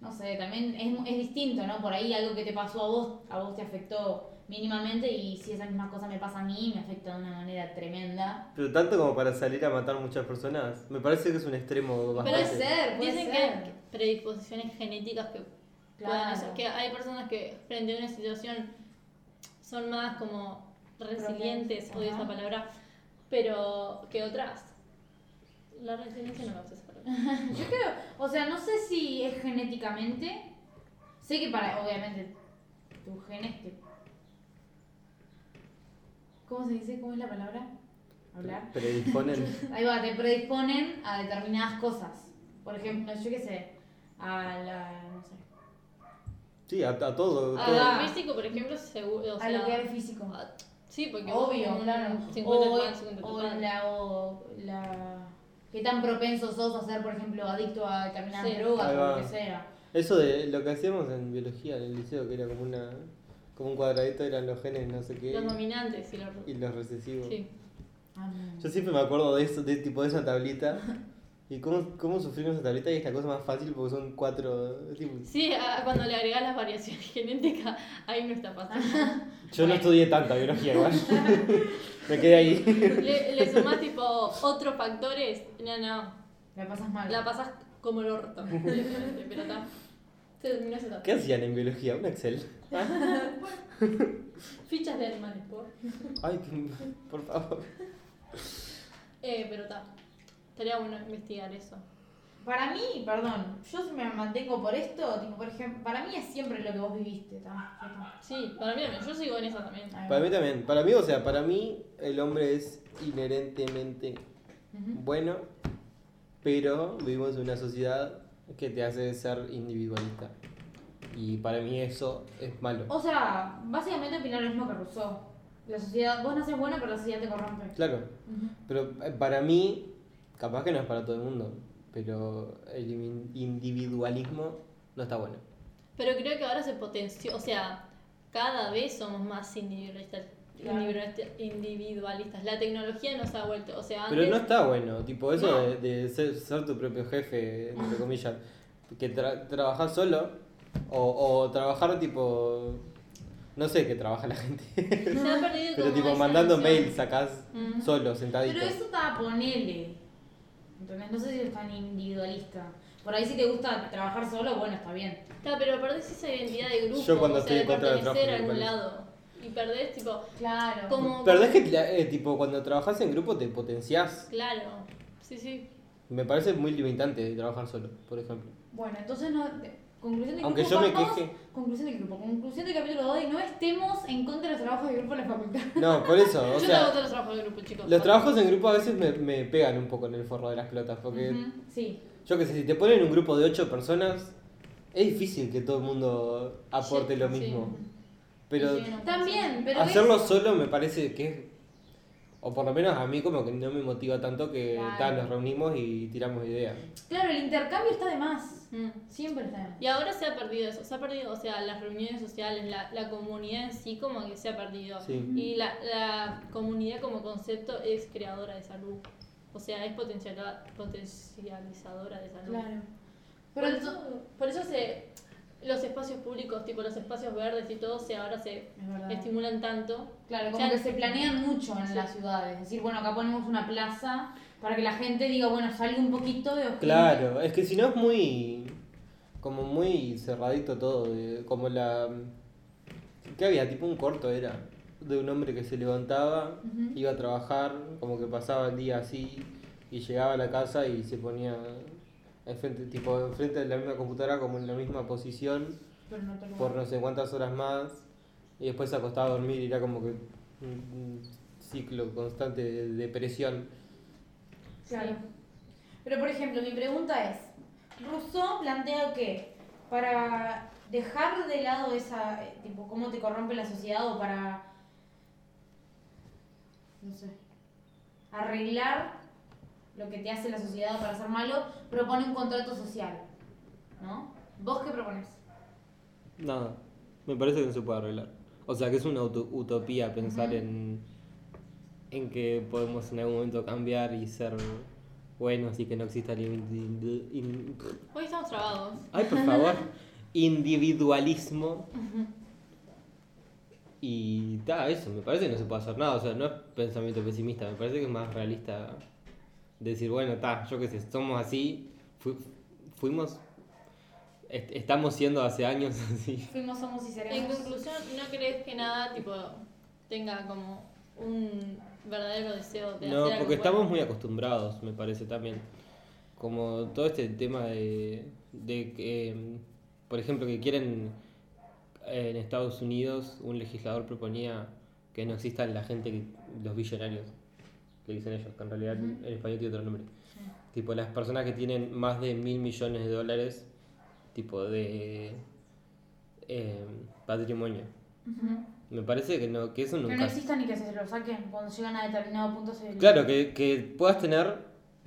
no sé, también es, es distinto, ¿no? Por ahí algo que te pasó a vos, a vos te afectó mínimamente y si esa misma cosa me pasa a mí, me afecta de una manera tremenda. Pero tanto como para salir a matar muchas personas. Me parece que es un extremo bastante. Puede ser, puede Dicen ser. que hay predisposiciones genéticas que puedan Claro. eso, que hay personas que frente a una situación son más como resilientes, odio esa palabra, pero que otras. La resiliencia no me gusta esa palabra. Yo creo, o sea, no sé si es genéticamente. Sé que para, obviamente, tus genes te. ¿Cómo se dice? ¿Cómo es la palabra? Hablar. Predisponen. Ahí va, te predisponen a determinadas cosas. Por ejemplo, yo qué sé, a la. no sé. Sí, a, a todo. A todo. Lo físico, por ejemplo, seguro. O a sea, lo que es físico. a- Sí, porque Obvio, claro. 50 O, tu padre, 50 tu o la, o la. ¿Qué tan propenso sos a ser, por ejemplo, adicto a determinadas Sí. drogas o lo que sea? Eso de lo que hacíamos en biología en el liceo, que era como una como un cuadradito, eran los genes no sé qué Los dominantes y los. y los recesivos. Sí. Ah. Yo siempre me acuerdo de eso, de tipo de esa tablita. Y cómo, cómo sufrimos esa tablita y es la cosa más fácil porque son cuatro. tipo, Sí, a- cuando le agregas las variaciones genéticas, ahí no está fácil. yo no estudié tanta biología igual. me quedé ahí. Le, le sumás tipo otros factores, no, no, La pasas mal. la pasas como el orto. Pero está. Se terminó. ¿Qué hacían en biología? Un Excel. Fichas de animales, por. Ay, que- por favor. Eh, pero está. Estaría bueno investigar eso. Para mí, perdón, yo si me mantengo por esto, tipo, por ejemplo, para mí es siempre lo que vos viviste, ¿tá? Sí, para mí también. Yo sigo en esa también. Para mí también. Para mí, o sea, para mí el hombre es inherentemente bueno, pero vivimos en una sociedad que te hace ser individualista. Y para mí eso es malo. O sea, básicamente opinar lo mismo que Rousseau. La sociedad, vos naces bueno, pero la sociedad te corrompe. Claro, pero eh, para mí, capaz que no es para todo el mundo, pero el in- individualismo no está bueno. Pero creo que ahora se potenció. O sea, cada vez somos más individualistas. Individualistas. La tecnología nos ha vuelto, o sea, Pero antes... no está bueno, tipo eso No. de, de ser, ser tu propio jefe, entre comillas, que tra trabajar solo o, o trabajar tipo, no sé qué trabaja la gente, Se ha perdido pero como tipo mandando mails sacás solo, sentadito. Pero eso está ponele. ¿Entendés? No sé si es tan individualista. Por ahí si te gusta trabajar solo, bueno, está bien. Está, pero perdés esa identidad de grupo, Yo cuando o sea, estoy de en contra del pertenecer a trabajo algún lado. Y perdés, tipo, Claro. como... Pero es que eh, tipo cuando trabajas en grupo te potenciás. Claro, sí, sí. Me parece muy limitante trabajar solo, por ejemplo. Bueno, entonces no. de- Conclusión del Aunque grupo. yo me vamos- queje. Conclusión del grupo. Conclusión del capítulo 2 y no estemos en contra de los trabajos de grupo en la facultad. No, por eso, o Yo te sea, gusta los trabajos de grupo, chicos. los trabajos en grupo a veces me, me pegan un poco en el forro de las pelotas, porque Sí. yo que sé, si te ponen un grupo de ocho personas, es difícil que todo el mundo aporte Sí, lo mismo. Sí, no También, pero. hacerlo es- solo me parece que es, o por lo menos a mí como que no me motiva tanto que Claro. ta, nos reunimos y tiramos ideas. Claro, el intercambio está de más. Mm. Siempre está de más. Y ahora se ha perdido eso, se ha perdido, o sea, las reuniones sociales, la, la comunidad en sí como que se ha perdido. Sí. Y la, la comunidad como concepto es creadora de salud. O sea, es potencializadora de salud. Claro. Por eso, por eso se, los espacios públicos, tipo los espacios verdes y todo, se ahora se Es estimulan tanto. Claro, O como sea, que se planean mucho en sí. las ciudades. Es decir, bueno, acá ponemos una plaza para que la gente diga, bueno, salga un poquito de gente. Claro, es que si no es muy. como muy cerradito todo. de- como la. ¿Qué había? Tipo un corto era. De un hombre que se levantaba, iba a trabajar, como que pasaba el día así, y llegaba a la casa y se ponía enfrente, tipo, enfrente de la misma computadora, como en la misma posición, Pero no por no sé cuántas horas más, y después se acostaba a dormir y era como que un, ciclo constante de depresión. Claro. Pero por ejemplo, mi pregunta es, Rousseau plantea que para dejar de lado esa, tipo, cómo te corrompe la sociedad o para, no sé, arreglar lo que te hace la sociedad para ser malo, propone un contrato social, ¿no? ¿Vos qué propones? Nada, me parece que no se puede arreglar. O sea, que es una uto- utopía pensar en, en que podemos en algún momento cambiar y ser buenos y que no exista el in- Hoy estamos trabados. Ay, por favor. Individualismo. Y ta, eso, me parece que no se puede hacer nada. O sea, no es pensamiento pesimista, me parece que es más realista decir, bueno, ta, yo qué sé, somos así, fu- fuimos, est- estamos siendo hace años así. Fuimos, somos y En seremos. conclusión, ¿no crees que nada tipo tenga como un verdadero deseo de No, hacer porque estamos bueno? muy acostumbrados, me parece también. Como todo este tema de, de que, mm, por ejemplo, que quieren eh, en Estados Unidos, un legislador proponía que no existan la gente, que- los billonarios, que dicen ellos, que en realidad Ujú. en español tiene otro nombre. Tipo, las personas que tienen más de mil millones de dólares, tipo de eh, patrimonio. Ujú. Me parece que no, que eso Que nunca. no existan y que se lo saquen cuando llegan a determinado punto. Se Claro, que, que puedas tener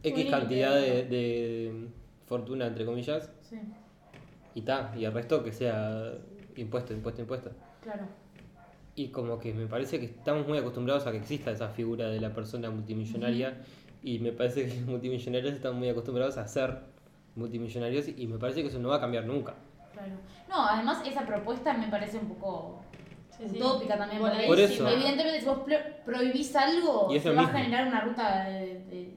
X cantidad de, de fortuna, entre comillas, Sí, y ta, y el resto que sea impuesto, impuesto, impuesto. claro. Y como que me parece que estamos muy acostumbrados a que exista esa figura de la persona multimillonaria, y me parece que los multimillonarios están muy acostumbrados a ser multimillonarios, y me parece que eso no va a cambiar nunca. Claro. No, además esa propuesta me parece un poco Sí, sí. utópica también. Por eso. Evidentemente, si vos pro- prohibís algo, se va a generar una ruta de, de-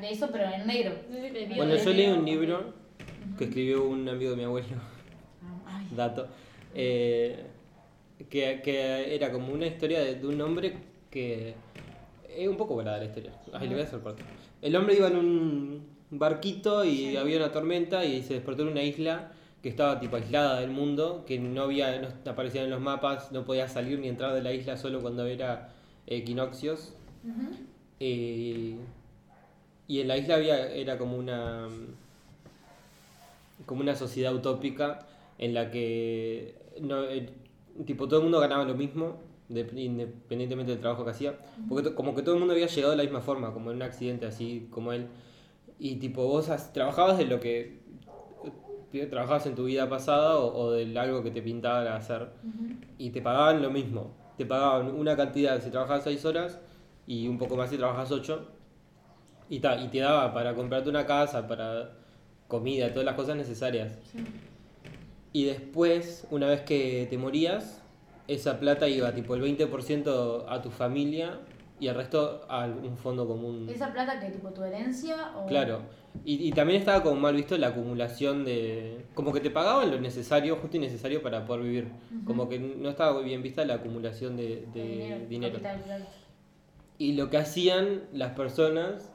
de eso, pero en negro. Sí, Bueno, yo leí un libro que escribió un amigo de mi abuelo, Ay, dato, eh, que, que era como una historia de, de un hombre que es un poco volada la historia. Ay, le voy a hacer corto. El hombre iba en un barquito y Sí. había una tormenta y se despertó en una isla que estaba tipo aislada del mundo, que no había, no aparecían en los mapas, no podía salir ni entrar de la isla solo cuando era equinoccios. Eh, y en la isla había, era como una como una sociedad utópica en la que no, eh, tipo todo el mundo ganaba lo mismo de- independientemente del trabajo que hacía porque to- como que todo el mundo había llegado de la misma forma como en un accidente así como él y tipo vos has- trabajabas de lo que eh, trabajabas en tu vida pasada o, o de algo que te pintaba hacer Ujú. y te pagaban lo mismo. te pagaban una cantidad si trabajabas 6 horas y un poco más si trabajas 8. Y, ta, y te daba para comprarte una casa, para comida, todas las cosas necesarias. Sí. Y después, una vez que te morías, esa plata iba tipo el 20% a tu familia y el resto a un fondo común. ¿Esa plata que tipo tu herencia o...? Claro. Y, y también estaba como mal visto la acumulación de... Como que te pagaban lo necesario, justo y necesario para poder vivir. Como que no estaba muy bien vista la acumulación de, de De dinero. capital, claro. Y lo que hacían las personas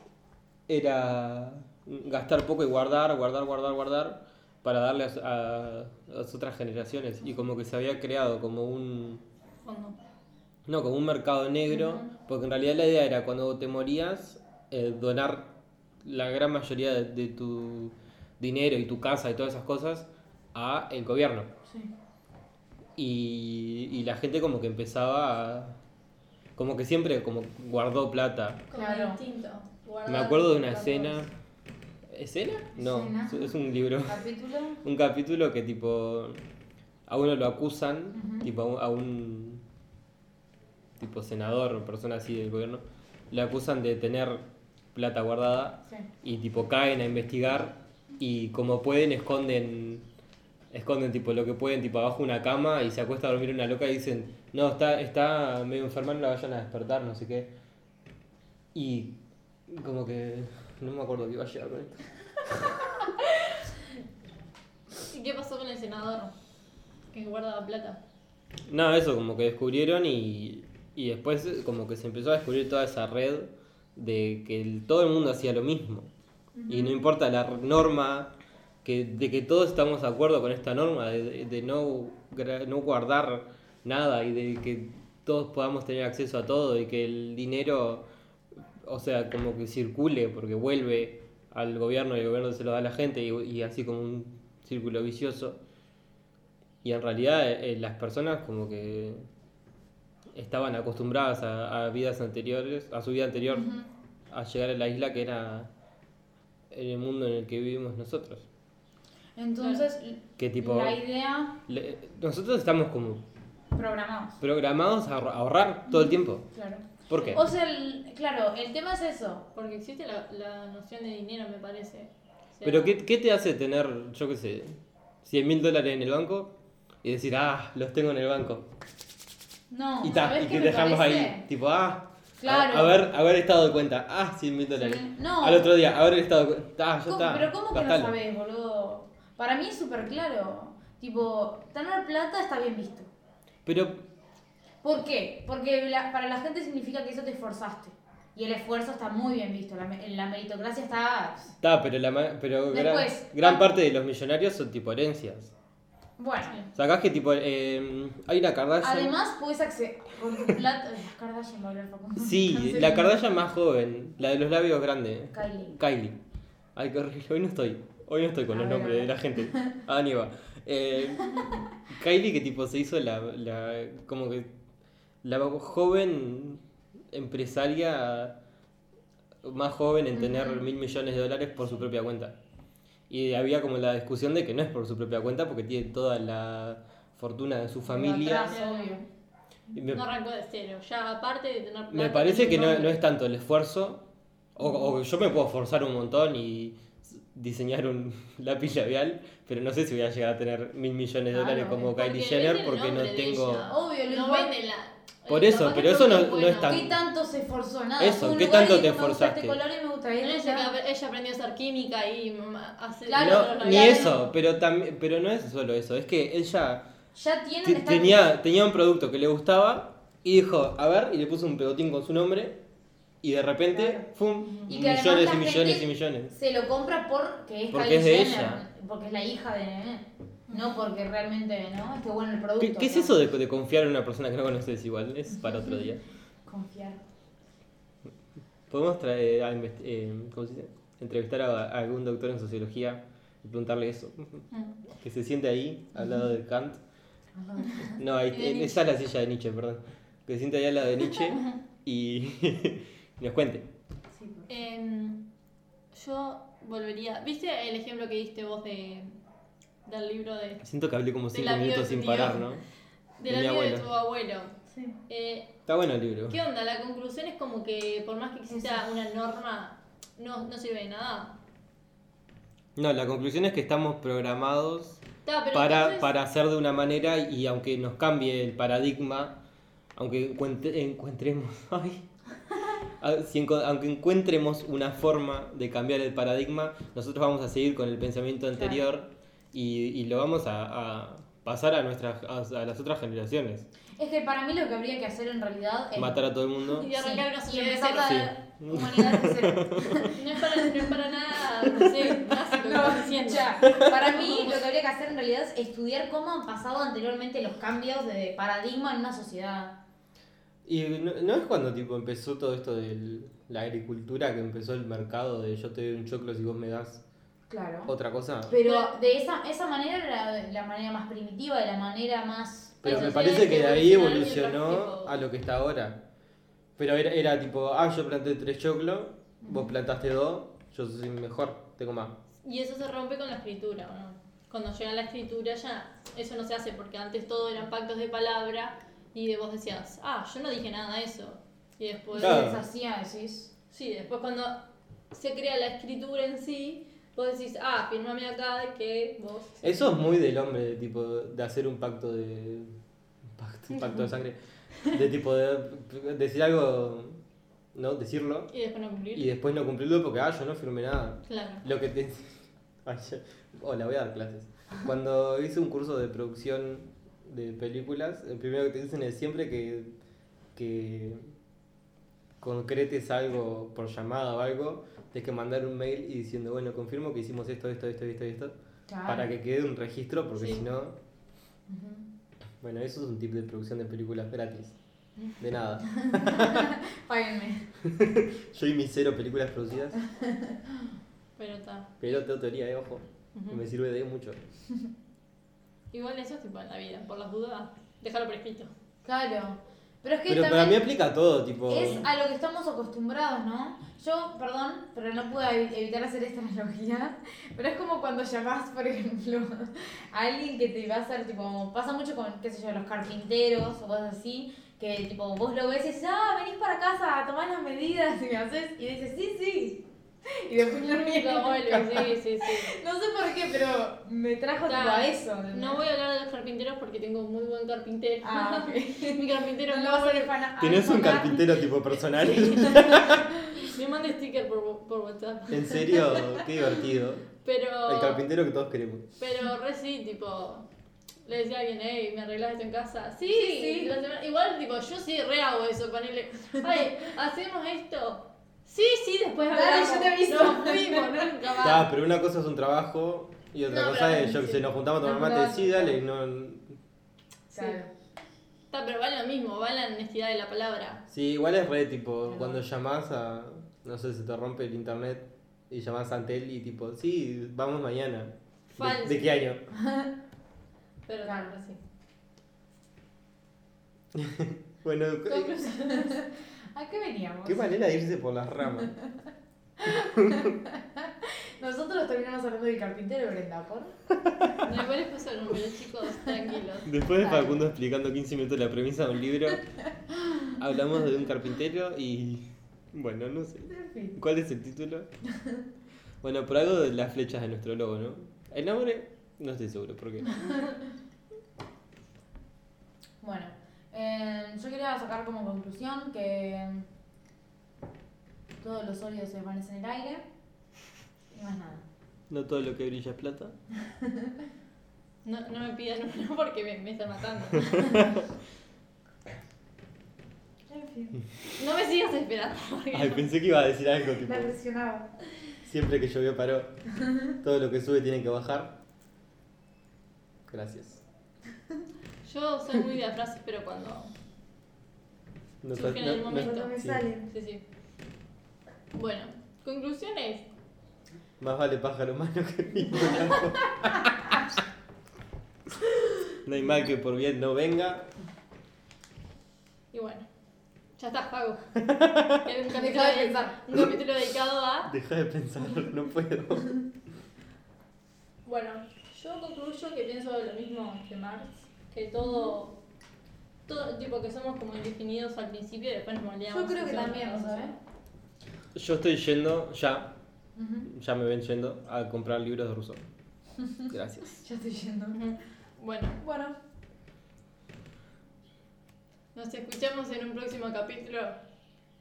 era gastar poco y guardar, guardar, guardar, guardar para darle a, a- a las otras generaciones. Y como que se había creado como un... Fondo. No, como un mercado negro, porque en realidad la idea era cuando te morías, eh, donar la gran mayoría de, de tu dinero y tu casa y todas esas cosas a el gobierno. Sí. Y, y la gente como que empezaba a... Como que siempre como guardó plata. Como Claro. Me acuerdo de una escena... ¿Escena? No, Escena. es- un libro. Capítulo. Un capítulo que tipo... A uno lo acusan, tipo a un, a un tipo senador o persona así del gobierno, le acusan de tener plata guardada Sí. y tipo caen a investigar y como pueden esconden esconden tipo lo que pueden tipo abajo de una cama y se acuesta a dormir una loca y dicen no está está medio enferma no la vayan a despertar no sé qué y como que no me acuerdo qué iba a llegar con esto ¿Y qué pasó con el senador? Que guardaba plata. No, eso, como que descubrieron y, y después eh, como que se empezó a descubrir toda esa red de que el- todo el mundo hacía lo mismo. Y no importa la norma, que, de que todos estamos de acuerdo con esta norma, de, de- no, no guardar nada y de que todos podamos tener acceso a todo y que el dinero, o sea, como que circule porque vuelve al gobierno y el gobierno se lo da a la gente y, y así como un círculo vicioso. Y en realidad eh, las personas como que estaban acostumbradas a, a vidas anteriores, a su vida anterior, a llegar a la isla que era en el mundo en el que vivimos nosotros. Entonces, Que tipo, la idea, le- nosotros estamos como programamos. programados a ahor- ahorrar todo el tiempo. Claro. ¿Por qué? O sea, el- claro, el tema es eso. Porque existe la, la noción de dinero, me parece. O sea, Pero ¿qué, qué te hace tener, yo qué sé, 100 mil dólares en el banco y decir, ah, los tengo en el banco? No, y ta, ¿sabes y qué que dejamos parece? ahí, tipo, ah, Claro. haber, haber estado de cuenta, ah, 100 mil dólares. No. Al otro día, haber estado de cuenta, ah, ya ¿Cómo- está. Pero ¿cómo que no sabes, boludo? Para mí es súper claro. Tipo, tener plata está bien visto. Pero ¿Por qué? Porque la- para la gente significa que eso te esforzaste. Y el esfuerzo está muy bien visto. La, la meritocracia está... Está, pero, la, ma- pero gran, Después, gran ah. parte de los millonarios son tipo herencias. Bueno. Sacás que tipo, eh, hay una Kardashian. Además, puedes acceder con tu plata... Ay, Kardashian va a hablar Facundo. sí, la Kardashian más joven, la de los labios grandes. Kylie. Kylie. Ay, qué horrible, hoy no estoy. Hoy no estoy con A los ver, nombres de la gente. Ah, ni va. Eh, Kylie que tipo se hizo la, la como que la joven empresaria más joven en tener mil millones de dólares por su propia cuenta. Y había como la discusión de que no es por su propia cuenta porque tiene toda la fortuna de su familia. Me, No arrancó de cero. Ya aparte de tener plata. me parece que no, no es tanto el esfuerzo, o, o yo me puedo forzar un montón y diseñar un lápiz labial, pero no sé si voy a llegar a tener mil millones de Claro, dólares como Kylie Jenner porque no tengo... ella. Obvio, lo no impor- vende la. Por eso, pero eso no- porque no bueno. es tan- ¿Qué tanto se esforzó? Nada. Eso, ¿qué tanto te gusta esforzaste? Este color y me gusta este, que ella aprendió a hacer química y mm, hace. Claro, No, ni eso, pero, también pero no es solo eso, es que ella Ya esta- tenía, tenía un producto que le gustaba y dijo, a ver, y le puso un pegotín con su nombre y de repente, Claro. ¡fum! Y millones y millones y millones. Se lo compra porque es Porque Kylie es de Jenner, ella. Porque es la hija de. No porque realmente, ¿no? Esté bueno el producto. ¿Qué, qué es eso de, de confiar en una persona que no conoces igual? Es para otro día. Confiar. Podemos traer, a eh, ¿cómo se dice? entrevistar a, a algún doctor en sociología y preguntarle eso. Mm. Que se siente ahí, al lado de Kant. No, ahí, esa es la silla de Nietzsche, perdón. Que se siente ahí al lado de Nietzsche y nos cuente. Sí, pues. Em, yo volvería. ¿Viste el ejemplo que diste vos de del libro de Siento que hablé como De cinco la vida minutos de sin parar. ¿no? del De mi amigo de tu abuelo? Sí. Eh, Está bueno el libro. ¿Qué onda? La conclusión es como que por más que exista una norma, no, no sirve de nada. No, la conclusión es que estamos programados Ta, para, entonces- para hacer de una manera y aunque nos cambie el paradigma, aunque encuentre- encuentremos, ay, si enco- aunque encuentremos una forma de cambiar el paradigma, nosotros vamos a seguir con el pensamiento anterior y, y lo vamos a, a pasar a nuestras a, a las otras generaciones. Es que para mí lo que habría que hacer en realidad es. Matar a todo el mundo. Y arrancar una sociedad de empezar cero. la humanidad de cero. No es para, no es para nada, no sé, básico lo diciendo. ya. Para mí lo que habría que hacer en realidad es estudiar cómo han pasado anteriormente los cambios de paradigma en una sociedad. Y no, no es cuando tipo empezó todo esto de la agricultura que empezó el mercado de yo te doy un choclo si vos me das Claro. otra cosa. Pero de esa, esa manera era la manera más primitiva, de la manera más... Pero me parece que de ahí evolucionó a lo que está ahora. Pero era, era tipo, ah, yo planté tres choclos, vos plantaste dos, yo soy mejor, tengo más. Y eso se rompe con la escritura, ¿o no? Cuando llega la escritura ya eso no se hace porque antes todo eran pactos de palabra y de vos decías, ah, yo no dije nada de eso. Y después, Se Claro. deshacía, decís. sí, después cuando se crea la escritura en sí, vos decís, ah, firmame acá de que vos... Eso es muy del hombre, de tipo, de hacer un pacto de. un pacto, pacto de sangre. De tipo, de decir algo, ¿no? Decirlo. Y después no cumplir. Y después no cumplirlo porque, ah, yo no firmé nada. Claro. Lo que te. Hola, voy a dar clases. Cuando hice un curso de producción de películas, el primero que te dicen es siempre que, que concretes algo por llamada o algo, tienes que mandar un mail y diciendo, bueno, confirmo que hicimos esto, esto, esto, esto, esto, Claro. para que quede un registro, porque Sí. si no. Bueno, eso es un tip de producción de películas gratis. De nada. Páguenme. Yo y mis cero películas producidas, Pero está. pero tengo teoría, eh, ojo, que Ujú. me sirve de mucho. Igual eso es tipo en la vida, por las dudas, déjalo por escrito. Claro. Pero es que Pero para mí aplica a todo, tipo. es a lo que estamos acostumbrados, ¿no? Yo, perdón, pero no puedo evi- evitar hacer esta analogía, pero es como cuando llamás, por ejemplo, a alguien que te va a hacer, tipo, pasa mucho con, qué sé yo, los carpinteros o cosas así, que tipo, vos lo ves y dices, ah, venís para casa, tomás las medidas y me haces, y dices, sí, sí. Y después no viene. Lo vuelve, sí, sí, sí. No sé por qué, pero me trajo tipo, a eso. No voy a hablar de los carpinteros porque tengo un muy buen carpintero. Ah. Mi carpintero No no lo vas a refana- a Tenés un carpintero tipo personal. Me manda sticker por, por WhatsApp. En serio, qué divertido. Pero. El carpintero que todos queremos. Pero re sí, tipo. Le decía a alguien, hey, ¿me arreglas esto en casa? Sí, Sí, igual, tipo, yo sí re hago eso, ponele. Ay, ¿hacemos esto? Sí, sí, después Dale, hablamos. yo te aviso. Nos fuimos, nunca más. Ah, pero una cosa es un trabajo y otra No, cosa pero- es, yo que sé, nos juntamos a tomar No, mate, no, sí, no. dale, no... Claro. Está, pero va en lo mismo, va la honestidad de la palabra. Sí, igual es re, tipo, cuando llamás a, no sé, se te rompe el internet y llamás a Antel y tipo, sí, vamos mañana. ¿De, Falso. de qué año? Pero Claro. claro, sí. Bueno, ¿A qué veníamos? qué manera de irse por las ramas. Nosotros terminamos hablando del carpintero, Brenda, por. Después les paso el número, chicos, tranquilos. Después de Dale. Facundo explicando 15 minutos la premisa de un libro, hablamos de un carpintero y... Bueno, no sé. ¿Cuál es el título? Bueno, por algo de las flechas de nuestro logo, ¿no? El nombre, no estoy seguro, ¿por qué? Bueno, eh, yo quería sacar como conclusión que todos los óleos se desvanecen en el aire y más nada. No todo lo que brilla es plata. No, no me pidan uno porque me, me están matando. En fin. No me sigas esperando. porque Ay, no- pensé que iba a decir algo tipo, La presionaba. siempre que llovió paró. Todo lo que sube tiene que bajar. Gracias. Yo soy muy de frases, pero cuando. No, Surge en el no- no- momento. Cuando me sí. salen. Sí, sí. Bueno, conclusiones. Más vale pájaro malo que mismo. No hay mal que por bien no venga. Y bueno, ya está, pago. Era un capítulo, Deja de de- pensar. un capítulo dedicado a. Deja de pensar, no puedo. Bueno, yo concluyo que pienso lo mismo que Marx, que todo, todo, tipo que somos como indefinidos al principio y después nos moldeamos. Yo creo que también, ¿sabes? Yo estoy yendo, ya, ya me ven yendo a comprar libros de Rousseau. Gracias. Ya estoy yendo. Bueno, Bueno, nos escuchamos en un próximo capítulo.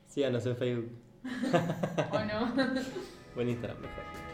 Síganos en Facebook o no. o en Instagram mejor.